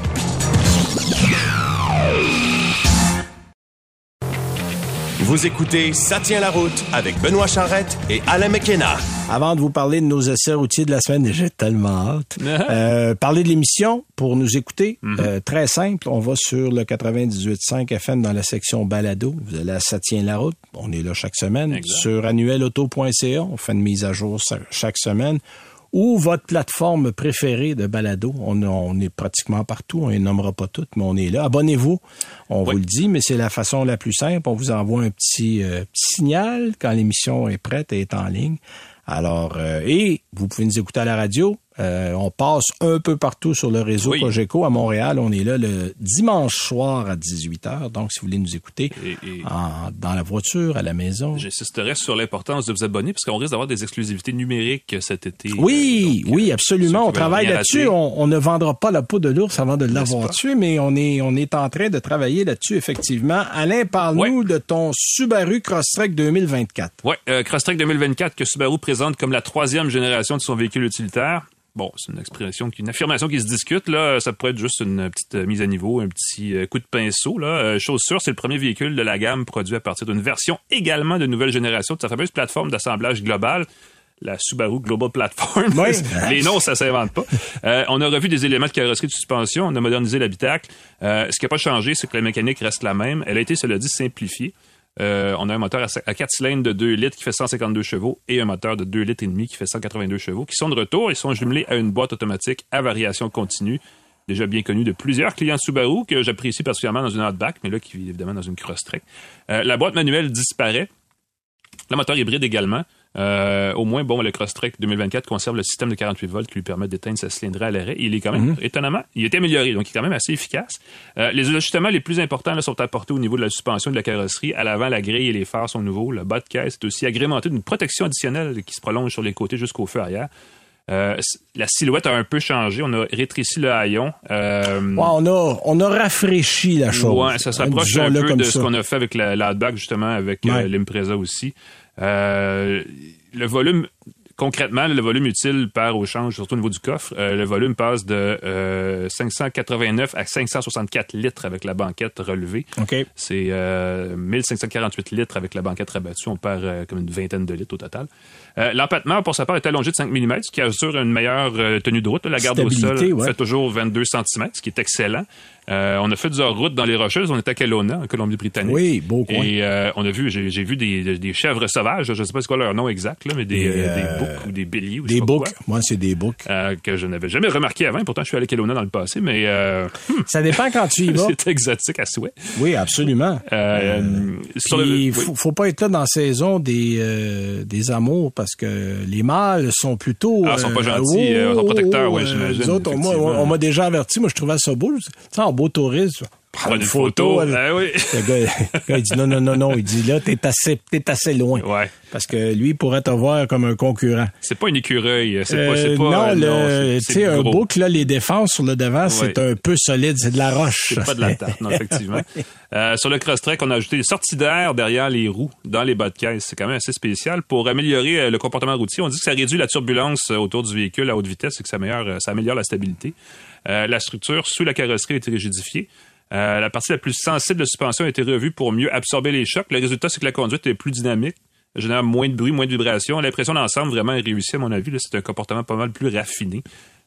Vous écoutez Ça tient la route avec Benoît Charrette et Alain McKenna. Avant de vous parler de nos essais routiers de la semaine, (laughs) j'ai tellement hâte. euh, parler de l'émission pour nous écouter. euh, très simple, on va sur le 98.5 FM dans la section balado. Vous allez à Ça tient la route. On est là chaque semaine. Exact. Sur annuelauto.ca, on fait une mise à jour chaque semaine. Ou votre plateforme préférée de balado. On, on est pratiquement partout. On les nommera pas toutes, mais on est là. Abonnez-vous. On Oui. vous le dit, mais c'est la façon la plus simple. On vous envoie un petit, euh, petit signal quand l'émission est prête et est en ligne. Alors, euh, et vous pouvez nous écouter à la radio. Euh, on passe un peu partout sur le réseau Oui. Cogeco à Montréal. On est là le dimanche soir à 18h. Donc, si vous voulez nous écouter Et- et- en- dans la voiture, à la maison. J'insisterai sur l'importance de vous abonner parce qu'on risque d'avoir des exclusivités numériques cet été. Oui, Euh, donc, oui, euh, absolument. On travaille là-dessus. On, on ne vendra pas la peau de l'ours avant de l'avoir tué, mais on est, on est en train de travailler là-dessus, effectivement. Alain, parle-nous de ton Subaru Crosstrek 2024. Ouais, euh, Crosstrek 2024 que Subaru présente comme la troisième génération de son véhicule utilitaire. Bon, c'est une expression, une affirmation qui se discute. Là, ça pourrait être juste une petite euh, mise à niveau, un petit euh, coup de pinceau. Là, Euh, chose sûre, c'est le premier véhicule de la gamme produit à partir d'une version également de nouvelle génération de sa fameuse plateforme d'assemblage global. La Subaru Global Platform. Oui. (laughs) Les noms, ça s'invente pas. Euh, on a revu des éléments de carrosserie de suspension, on a modernisé l'habitacle. Euh, ce qui n'a pas changé, c'est que la mécanique reste la même. Elle a été, cela dit, simplifiée. Euh, on a un moteur à 4 cylindres de 2 litres qui fait 152 chevaux et un moteur de 2 litres et demi qui fait 182 chevaux qui sont de retour. Ils sont jumelés à une boîte automatique à variation continue, déjà bien connue de plusieurs clients Subaru que j'apprécie particulièrement dans une Outback, mais là qui vit évidemment dans une Crosstrek. Euh, la boîte manuelle disparaît. Le moteur hybride également. Euh, au moins, bon, le Crosstrek 2024 conserve le système de 48 volts qui lui permet d'éteindre sa cylindrée à l'arrêt. Il est quand même, étonnamment, il est amélioré, donc il est quand même assez efficace. Euh, les ajustements les plus importants là, sont apportés au niveau de la suspension et de la carrosserie. À l'avant, la grille et les phares sont nouveaux. Le bas de caisse est aussi agrémenté d'une protection additionnelle qui se prolonge sur les côtés jusqu'au feu arrière. Euh, la silhouette a un peu changé. On a rétréci le haillon. Euh, Ouais, on, a, on a rafraîchi la chose. Ouais, ça se rapproche un peu de ça. ce qu'on a fait avec la- l'Outback, justement, avec euh, l'Impreza aussi. Euh, le volume, concrètement, le volume utile perd au change, surtout au niveau du coffre. Euh, le volume passe de euh, 589 à 564 litres avec la banquette relevée. OK. C'est euh, 1548 litres avec la banquette rabattue. On perd euh, comme une vingtaine de litres au total. Euh, L'empattement, pour sa part, est allongé de 5 mm, ce qui assure une meilleure euh, tenue de route. La garde au Stabilité, sol ouais. fait toujours 22 cm, ce qui est excellent. Euh, on a fait du hors-route dans les Rocheuses. On était à Kelowna, en Colombie-Britannique. Oui, beau coin. Et euh, on a vu, j'ai vu des, des chèvres sauvages. Je ne sais pas c'est quoi leur nom exact, là, mais des, Des, euh, des euh, boucs ou des béliers. Ou Des quoi, Moi, c'est des books. euh, que je n'avais jamais remarqué avant. Pourtant, je suis allé à Kelowna dans le passé, mais euh, Ça dépend quand tu y (laughs) vas. c'est exotique à souhait. Oui, absolument. Euh, oui. faut, faut pas être là dans la saison des, euh, des amours parce que les mâles sont plutôt. Ah, ils sont pas gentils, euh, ils sont protecteurs, ouais, j'imagine, nous autres, on, m'a déjà averti, moi je trouvais ça beau. Tu sais, en beau tourisme, prendre une photo. Ah oui. Le gars, le gars, il dit non, non, non, non. Il dit là, t'es assez, t'es assez loin. Ouais. Parce que lui pourrait te voir comme un concurrent. C'est pas une écureuil. C'est Euh, pas, non, euh, tu sais, un bouc, là, les défenses sur le devant, c'est un peu solide, c'est de la roche. C'est pas de la tarte, non, (laughs) effectivement. Euh, sur le Crosstrek, on a ajouté des sorties d'air derrière les roues, dans les bas de caisse. C'est quand même assez spécial. Pour améliorer le comportement routier, on dit que ça réduit la turbulence autour du véhicule à haute vitesse et que ça améliore, ça améliore la stabilité. La structure sous la carrosserie a été rigidifiée. Euh, la partie la plus sensible de suspension a été revue pour mieux absorber les chocs. Le résultat, c'est que la conduite est plus dynamique, génère moins de bruit, moins de vibrations. L'impression d'ensemble vraiment est réussie, à mon avis. C'est un comportement pas mal plus raffiné.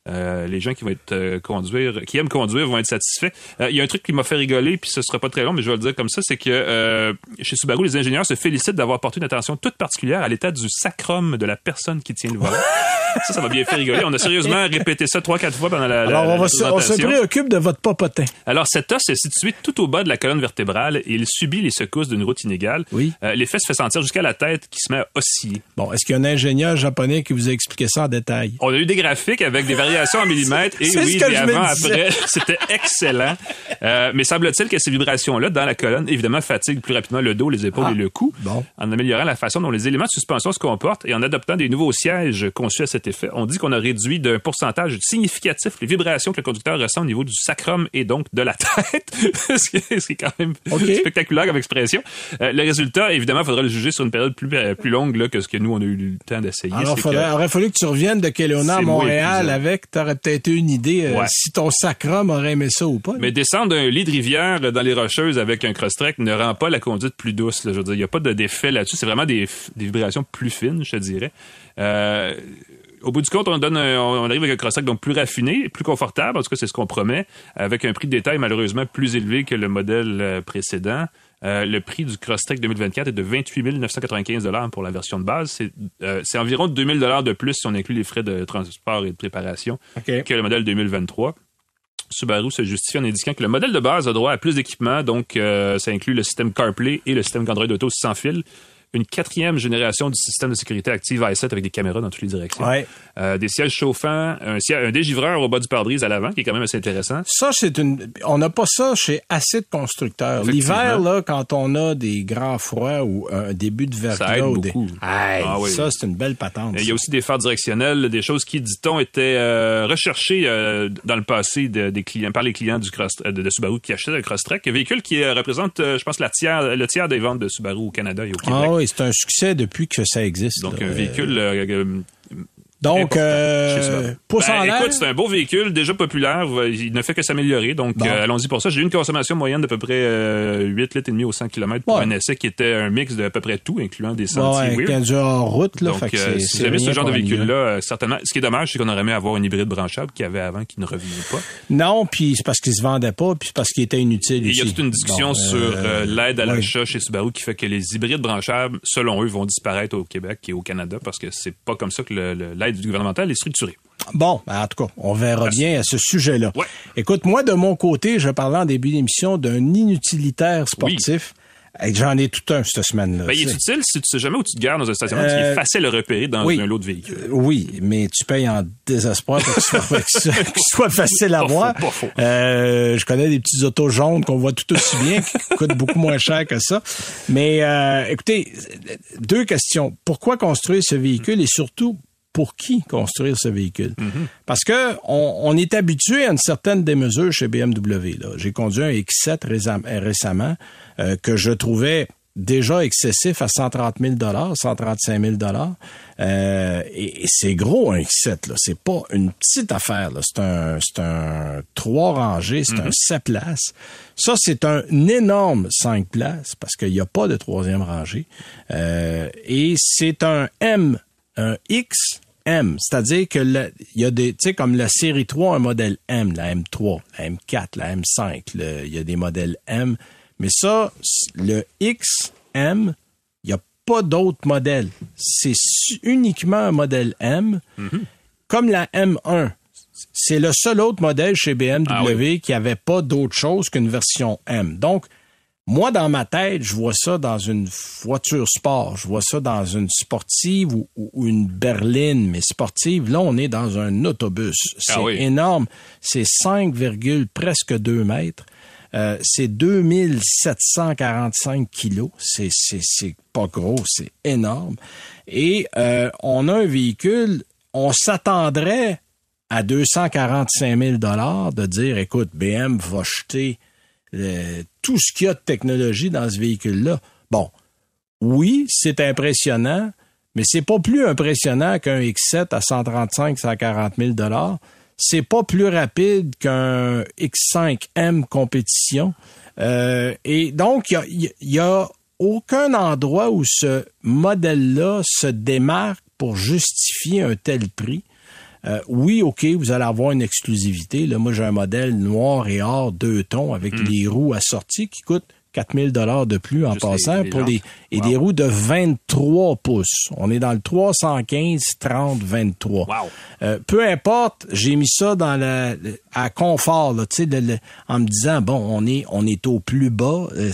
Euh, les gens qui vont être euh, conduire, qui aiment conduire vont être satisfaits. Euh, Il y a un truc qui m'a fait rigoler, puis ce sera pas très long, mais je vais le dire comme ça, c'est que euh, chez Subaru, les ingénieurs se félicitent d'avoir porté une attention toute particulière à l'état du sacrum de la personne qui tient le volant. (laughs) ça, ça m'a bien fait rigoler. On a sérieusement répété ça trois, quatre fois pendant la, Alors, la on, va se, on se préoccupe de votre popotin. Alors, cet os est situé tout au bas de la colonne vertébrale et il subit les secousses d'une route inégale. Oui. L'effet se fait sentir jusqu'à la tête qui se met à osciller. Bon, est-ce qu'il y a un ingénieur japonais qui vous a expliqué ça en détail? On a eu des graphiques avec des variations en millimètres et oui, ce que je avant, après. (laughs) C'était excellent. Euh, mais semble-t-il que ces vibrations-là dans la colonne, évidemment, fatiguent plus rapidement le dos, les épaules Ah, et le cou. bon. En améliorant la façon dont les éléments de suspension se comportent et en adoptant des nouveaux sièges conçus à cet effet, on dit qu'on a réduit d'un pourcentage significatif les vibrations que le conducteur ressent au niveau du sacrum et donc de la (laughs) tête. ce, qui est, ce qui est quand même spectaculaire comme expression. Euh, le résultat, évidemment, il faudra le juger sur une période plus, euh, plus longue là, que ce que nous, on a eu le temps d'essayer. Alors, que- aurait fallu que tu reviennes de Kelowna à Montréal avec Québec, t'aurais peut-être eu une idée euh, Ouais. si ton sacrum aurait aimé ça ou pas. Mais descendre d'un lit de rivière dans les rocheuses avec un crosstrek ne rend pas la conduite plus douce. là. Je veux dire, il n'y a pas de- d'effet là-dessus. C'est vraiment des, vibrations plus fines, je te dirais. Euh, au bout du compte, on donne, un- on arrive avec un crosstrek donc plus raffiné, plus confortable. En tout cas, c'est ce qu'on promet, avec un prix de détail malheureusement plus élevé que le modèle euh, précédent. Euh, le prix du Crosstrek 2024 est de 28 995 pour la version de base. C'est euh, environ 2000 de plus si on inclut les frais de transport et de préparation que le modèle 2023. Subaru se justifie en indiquant que le modèle de base a droit à plus d'équipements, donc euh, ça inclut le système CarPlay et le système Android Auto sans fil, une quatrième génération du système de sécurité active i7 avec des caméras dans toutes les directions, Ouais. Euh, des sièges chauffants, un, siège- un dégivreur au bas du pare-brise à l'avant qui est quand même assez intéressant. Ça, c'est une. On n'a pas ça chez assez de constructeurs. L'hiver, là, quand on a des grands froids ou un début de verglas ou des- Ah oui. Ça, c'est une belle patente. Il y a aussi des phares directionnels, des choses qui, dit-on, étaient euh, recherchées euh, dans le passé de- des clients, par les clients du cross, de, de Subaru qui achetaient un Crosstrek, un véhicule qui représente, je pense, la tiers, le tiers des ventes de Subaru au Canada et au Québec. Ah oui, c'est un succès depuis que ça existe. Donc, là. un véhicule euh, euh, Donc, euh, pouce Ben, en l'air. Écoute, c'est un beau véhicule, déjà populaire. Il ne fait que s'améliorer. Donc, Bon. euh, allons-y pour ça. J'ai eu une consommation moyenne d'à peu près euh, 8 litres et demi au 100 km pour Ouais. un essai qui était un mix de à peu près tout, incluant des Ouais, sentiers avec weird. hors route, là. Donc, fait que euh, si vous avez ce genre de véhicule-là, euh, certainement. Ce qui est dommage, c'est qu'on aurait aimé avoir un hybride branchable qu'il y avait avant qui ne revenait pas. Non, puis c'est parce qu'il se vendait pas, puis c'est parce qu'il était inutile il y a toute une discussion sur l'aide à ouais. l'achat chez Subaru qui fait que les hybrides branchables, selon eux, vont disparaître au Québec et au Canada parce que c'est pas comme ça que le- le- l'aide gouvernementale est structurée. Bon, ben, en tout cas, on verra bien à ce sujet-là. Ouais. Écoute, moi, de mon côté, je parlais en début d'émission d'un inutilitaire sportif. J'en ai tout un cette semaine-là. Ben, il est utile si tu sais jamais où tu te gares dans un stationnement parce qu'il Euh, est facile à repérer dans oui. un lot de véhicules. Euh, Oui, mais tu payes en désespoir pour que ce soit, facile à Pas voir. faux, pas faux. Euh, je connais des petits autos jaunes qu'on voit tout aussi bien, qui (laughs) coûtent beaucoup moins cher que ça. Mais euh, écoutez, deux questions. Pourquoi construire ce véhicule et surtout pour qui construire ce véhicule? Parce que on, on est habitué à une certaine démesure chez BMW. là. J'ai conduit un X7 récem- récemment euh, que je trouvais déjà excessif à 130 000 135 000 euh, et, et c'est gros un X7 là, c'est pas une petite affaire là, c'est un c'est un trois rangées, c'est un sept places. Ça c'est un énorme cinq places parce qu'il n'y a pas de troisième rangée Euh, et c'est un M un XM, c'est-à-dire que le- il y a des, tu sais, comme la série 3, un modèle M, la M3, la M4, la M5, le- il y a des modèles M, mais ça, le XM, il n'y a pas d'autres modèles. C'est uniquement un modèle M, comme la M1. C'est le seul autre modèle chez BMW Ah oui. qui avait pas d'autre chose qu'une version M. Donc, moi, dans ma tête, je vois ça dans une voiture sport. Je vois ça dans une sportive ou, une berline, mais sportive. Là, on est dans un autobus. C'est Ah oui. énorme. C'est 5, virgule presque 2 mètres. Euh, c'est 2745 kilos. C'est, c'est, c'est pas gros, c'est énorme. Et euh, on a un véhicule, on s'attendrait à 245 000 de dire, écoute, BM va jeter le- tout ce qu'il y a de technologie dans ce véhicule-là. Bon, oui, c'est impressionnant, mais c'est pas plus impressionnant qu'un X7 à 135, 140 000 C'est pas plus rapide qu'un X5M compétition. Euh, et donc, il y y a aucun endroit où ce modèle-là se démarque pour justifier un tel prix. Euh, oui, OK, vous allez avoir une exclusivité. Là, moi, j'ai un modèle noir et or deux tons avec les roues assorties qui coûtent 4000 dollars de plus en Hmm. Juste les- passant les pour des et Wow. des roues de 23 pouces. On est dans le 315 30 23. Wow. Euh, peu importe, j'ai mis ça dans la à confort là, tu sais le- le- en me disant bon, on est on est au plus bas. Euh,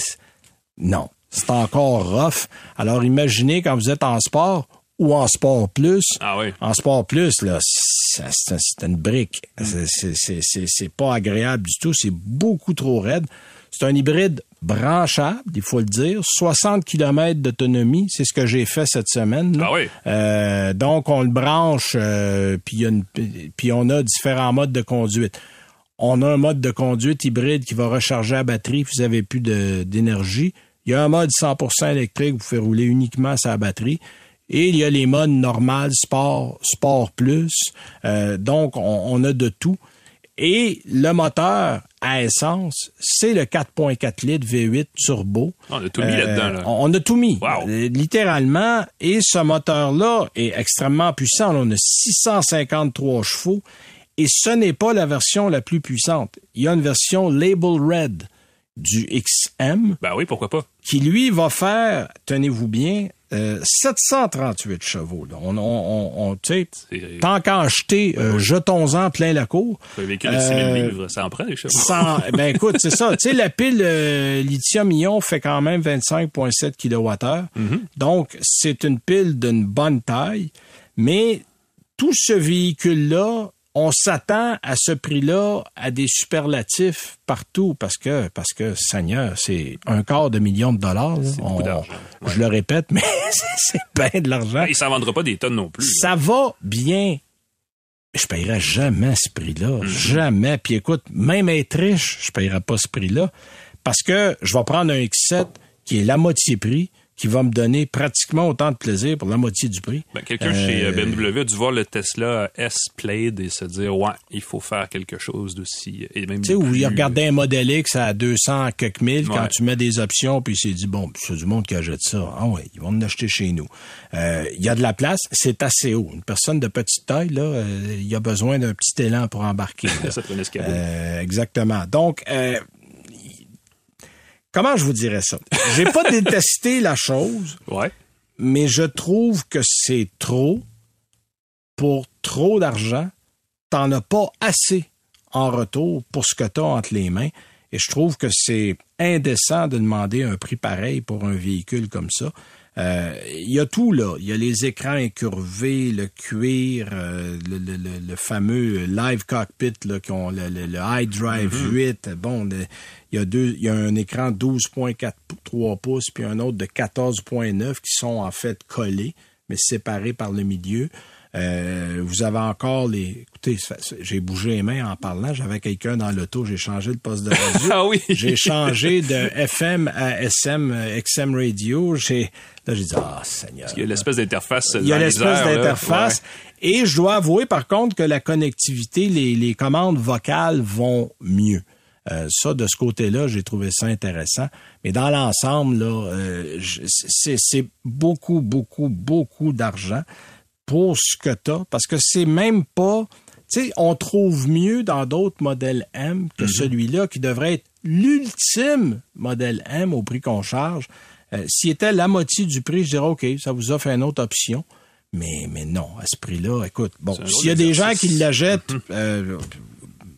non, c'est encore rough. Alors imaginez quand vous êtes en sport ou en sport plus. Ah oui. En sport plus, là, c'est c'est une brique. C'est- c'est- C'est c'est- c'est pas agréable du tout. C'est beaucoup trop raide. C'est un hybride branchable, il faut le dire. 60 km d'autonomie, c'est ce que j'ai fait cette semaine. là. Ah oui. Euh, donc, on le branche, euh, puis il y a une- puis on a différents modes de conduite. On a un mode de conduite hybride qui va recharger la batterie, puis vous avez plus de- d'énergie. Il y a un mode 100% électrique, vous faites rouler uniquement sa batterie. Et il y a les modes normal, sport, sport plus. Euh, donc, on, a de tout. Et le moteur à essence, c'est le 4.4 litres V8 turbo. On a tout mis là-dedans. Là. On a tout mis, littéralement. Et ce moteur-là est extrêmement puissant. On a 653 chevaux. Et ce n'est pas la version la plus puissante. Il y a une version Label Red du XM. Ben oui, pourquoi pas. Qui lui va faire, tenez-vous bien, 738 euh, chevaux. On, on, on tant qu'à acheter, euh, jetons-en plein la cour. Un véhicule de 6000 livres, ça en prend des chevaux. ben (laughs) écoute, c'est ça. Tu sais, la pile euh, lithium-ion fait quand même 25,7 kWh. Donc, c'est une pile d'une bonne taille. Mais tout ce véhicule-là on s'attend à ce prix-là à des superlatifs partout parce que, parce que, Seigneur, c'est un quart de million de dollars. C'est beaucoup d'argent. Je le répète, (laughs) mais c'est bien de l'argent. Il s'en vendra pas des tonnes non plus. Ça va bien. Je paierai jamais ce prix-là. Mhm. Jamais. Puis écoute, même être riche, je paierai pas ce prix-là. Parce que je vais prendre un X7 qui est la moitié prix qui va me donner pratiquement autant de plaisir pour la moitié du prix. Ben, quelqu'un chez euh, BMW a dû voir le Tesla S-Plaid et se dire, ouais, il faut faire quelque chose d'aussi. Tu sais, où il regardait un modèle X à 200 quelques mille quand tu mets des options, puis il s'est dit, bon, c'est du monde qui achète ça. Ah ouais, ils vont en acheter chez nous. Euh, il y a de la place, c'est assez haut. Une personne de petite taille, là, euh, il y a besoin d'un petit élan pour embarquer. (laughs) ça prend euh, Exactement. Donc, comment je vous dirais ça? J'ai pas (laughs) détesté la chose. Ouais. Mais je trouve que c'est trop pour trop d'argent. T'en as pas assez en retour pour ce que tu as entre les mains. Et je trouve que c'est indécent de demander un prix pareil pour un véhicule comme ça. Euh, il y a tout là. Il y a les écrans incurvés, le cuir, euh, le, le, le, fameux live cockpit là, qui ont le, iDrive 8. Mm-hmm. Bon, il y a deux, il y a un écran 12.43 pouces puis un autre de 14.9 qui sont en fait collés, mais séparés par le milieu. Euh, vous avez encore les. Écoutez, j'ai bougé les mains en parlant. J'avais quelqu'un dans l'auto. J'ai changé de poste de radio. (laughs) ah oui. J'ai changé de FM à SM, XM radio. J'ai là j'ai dit ah Seigneur. Il y a l'espèce d'interface. Il y a l'espèce d'interface. Et je dois avouer par contre que la connectivité, les, les commandes vocales vont mieux. Euh, ça, de ce côté-là, j'ai trouvé ça intéressant. Mais dans l'ensemble, là, euh, c'est beaucoup, beaucoup, beaucoup d'argent pour ce que tu as, parce que c'est même pas... Tu sais, on trouve mieux dans d'autres modèles M que mhm. celui-là, qui devrait être l'ultime modèle M au prix qu'on charge. Euh, S'il était la moitié du prix, je dirais, OK, ça vous offre une autre option. Mais, mais non, à ce prix-là, écoute, bon, s'il y a des gens qui l'achètent, mhm. euh,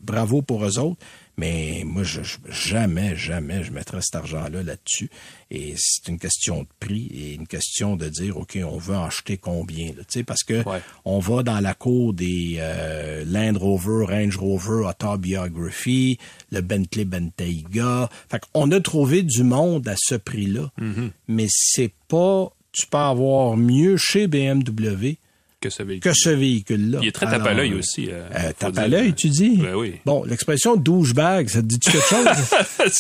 bravo pour eux autres. Mais moi, je, jamais, jamais je mettrais cet argent-là là-dessus. Et c'est une question de prix et une question de dire, OK, on veut acheter combien, Tu sais, parce que on va dans la cour des euh, Land Rover, Range Rover, Autobiography, le Bentley Bentayga. Fait qu'on a trouvé du monde à ce prix-là. Mm-hmm. Mais c'est pas, tu peux avoir mieux chez BMW que ce véhicule. Que ce véhicule-là. Il est très tape à l'œil aussi. Euh, euh tape à l'œil, tu dis? Ben oui. Bon, l'expression douchebag, ça te dit quelque chose?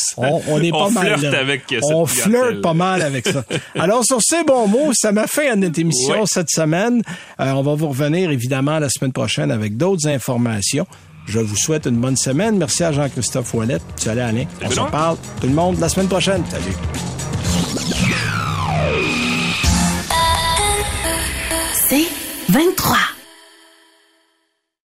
(laughs) on, on, est pas mal. Flirte avec on flirte pas mal avec ça. Alors, sur ces bons mots, ça m'a fait à notre émission cette semaine. Euh, on va vous revenir évidemment la semaine prochaine avec d'autres informations. Je vous souhaite une bonne semaine. Merci à Jean-Christophe Ouellet. Salut Alain. On se parle tout le monde la semaine prochaine. Salut. C'est 23.